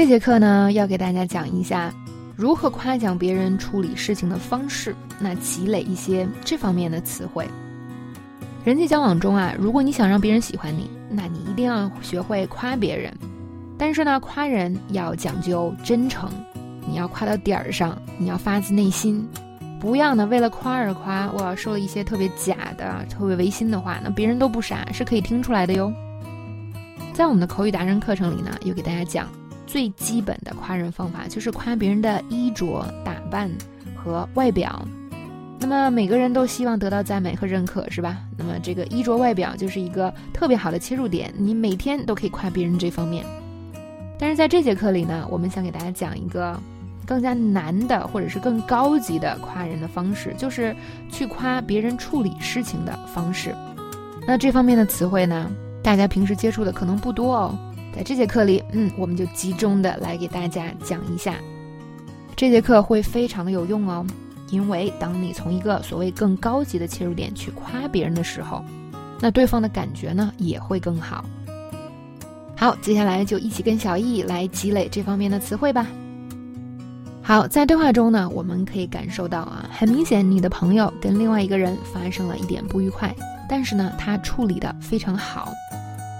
这节课呢，要给大家讲一下如何夸奖别人处理事情的方式，那积累一些这方面的词汇。人际交往中啊，如果你想让别人喜欢你，那你一定要学会夸别人。但是呢，夸人要讲究真诚，你要夸到点儿上，你要发自内心，不要呢为了夸而夸，我说了一些特别假的、特别违心的话，那别人都不傻，是可以听出来的哟。在我们的口语达人课程里呢，有给大家讲最基本的夸人方法，就是夸别人的衣着打扮和外表。那么每个人都希望得到赞美和认可，是吧？那么这个衣着外表就是一个特别好的切入点，你每天都可以夸别人这方面。但是在这节课里呢，我们想给大家讲一个更加难的，或者是更高级的夸人的方式，就是去夸别人处理事情的方式。那这方面的词汇呢，大家平时接触的可能不多哦。在这节课里，嗯，我们就集中的来给大家讲一下。这节课会非常的有用哦，因为当你从一个所谓更高级的切入点去夸别人的时候，那对方的感觉呢也会更好。好，接下来就一起跟小易来积累这方面的词汇吧。好，在对话中呢，我们可以感受到啊，很明显你的朋友跟另外一个人发生了一点不愉快，但是呢，他处理的非常好。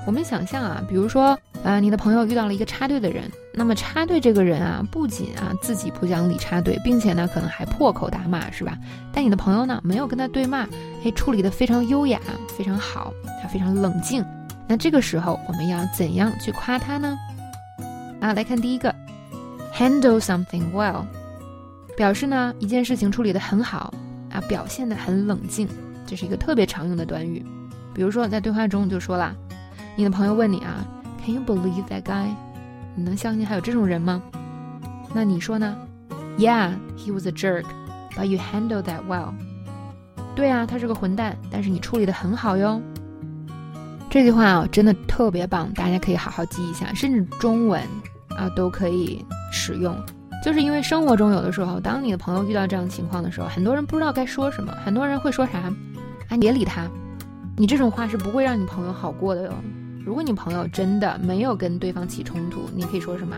我们想象啊，比如说啊，你的朋友遇到了一个插队的人，那么插队这个人啊，不仅啊自己不讲理插队，并且呢，可能还破口大骂，是吧？但你的朋友呢，没有跟他对骂，哎，处理的非常优雅，非常好，他非常冷静。那这个时候我们要怎样去夸他呢？啊，来看第一个，handle something well，表示呢一件事情处理的很好啊，表现的很冷静，这是一个特别常用的短语。比如说在对话中就说了，你的朋友问你啊，Can you believe that guy？你能相信还有这种人吗？那你说呢？Yeah，he was a jerk，but you handle that well。对啊，他是个混蛋，但是你处理的很好哟。这句话啊，真的特别棒，大家可以好好记一下，甚至中文啊都可以使用。就是因为生活中有的时候，当你的朋友遇到这样情况的时候，很多人不知道该说什么，很多人会说啥？啊，别理他，你这种话是不会让你朋友好过的哟。如果你朋友真的没有跟对方起冲突，你可以说什么？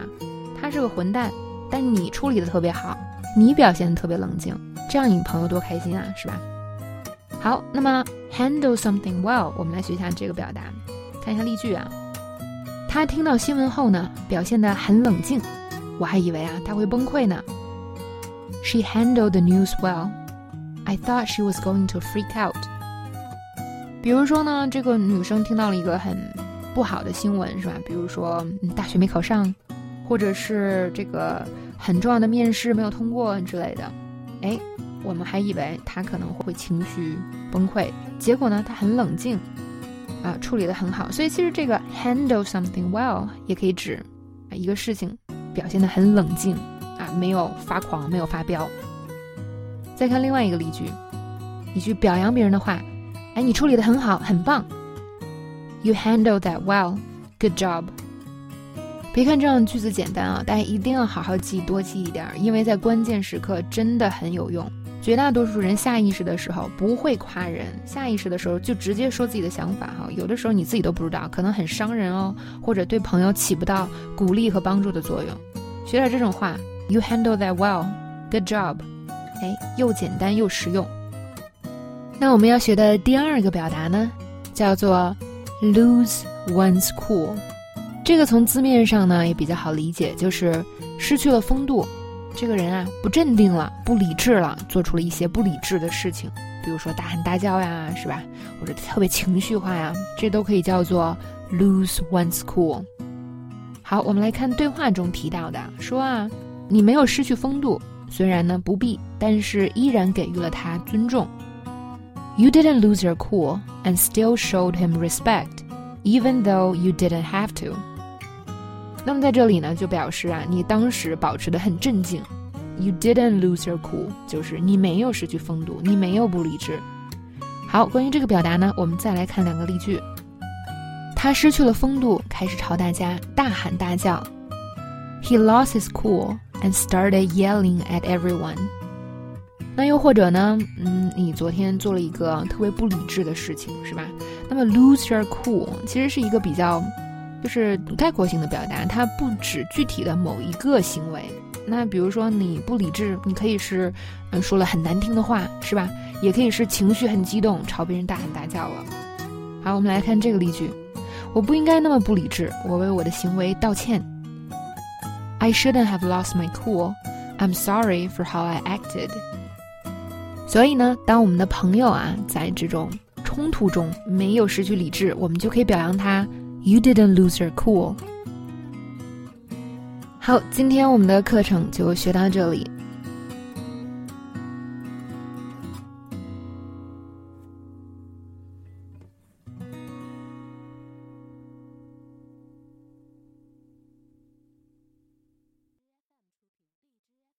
他是个混蛋，但你处理的特别好，你表现的特别冷静，这样你朋友多开心啊，是吧？好，那么 handle something well，我们来学一下这个表达，看一下例句啊。他听到新闻后呢，表现得很冷静，我还以为啊他会崩溃呢。She handled the news well. I thought she was going to freak out. 比如说呢，这个女生听到了一个很不好的新闻，是吧？比如说大学没考上，或者是这个很重要的面试没有通过之类的，哎。我们还以为他可能会情绪崩溃，结果呢，他很冷静，啊，处理的很好。所以其实这个 handle something well 也可以指一个事情表现的很冷静，啊，没有发狂，没有发飙。再看另外一个例句，一句表扬别人的话，哎，你处理的很好，很棒。You handle that well, good job。别看这样的句子简单啊，大家一定要好好记，多记一点，因为在关键时刻真的很有用。绝大多数人下意识的时候不会夸人，下意识的时候就直接说自己的想法哈。有的时候你自己都不知道，可能很伤人哦，或者对朋友起不到鼓励和帮助的作用。学点这种话，You handle that well, good job。哎，又简单又实用。那我们要学的第二个表达呢，叫做 lose one's cool。这个从字面上呢也比较好理解，就是失去了风度。这个人啊，不镇定了，不理智了，做出了一些不理智的事情，比如说大喊大叫呀，是吧？或者特别情绪化呀，这都可以叫做 lose one's cool。好，我们来看对话中提到的，说啊，你没有失去风度，虽然呢不必，但是依然给予了他尊重。You didn't lose your cool and still showed him respect, even though you didn't have to. 那么在这里呢，就表示啊，你当时保持的很镇静，You didn't lose your cool，就是你没有失去风度，你没有不理智。好，关于这个表达呢，我们再来看两个例句。他失去了风度，开始朝大家大喊大叫。He lost his cool and started yelling at everyone。 那又或者呢，嗯，你昨天做了一个特别不理智的事情，是吧？那么 lose your cool 其实是一个比较。就是概括性的表达，它不指具体的某一个行为。那比如说你不理智，你可以是，嗯，说了很难听的话，是吧？也可以是情绪很激动，朝别人大喊大叫了。好，我们来看这个例句：我不应该那么不理智，我为我的行为道歉。I shouldn't have lost my cool. I'm sorry for how I acted. 所以呢，当我们的朋友啊在这种冲突中没有失去理智，我们就可以表扬他：You didn't lose your cool. 好，今天我们的课程就学到这里。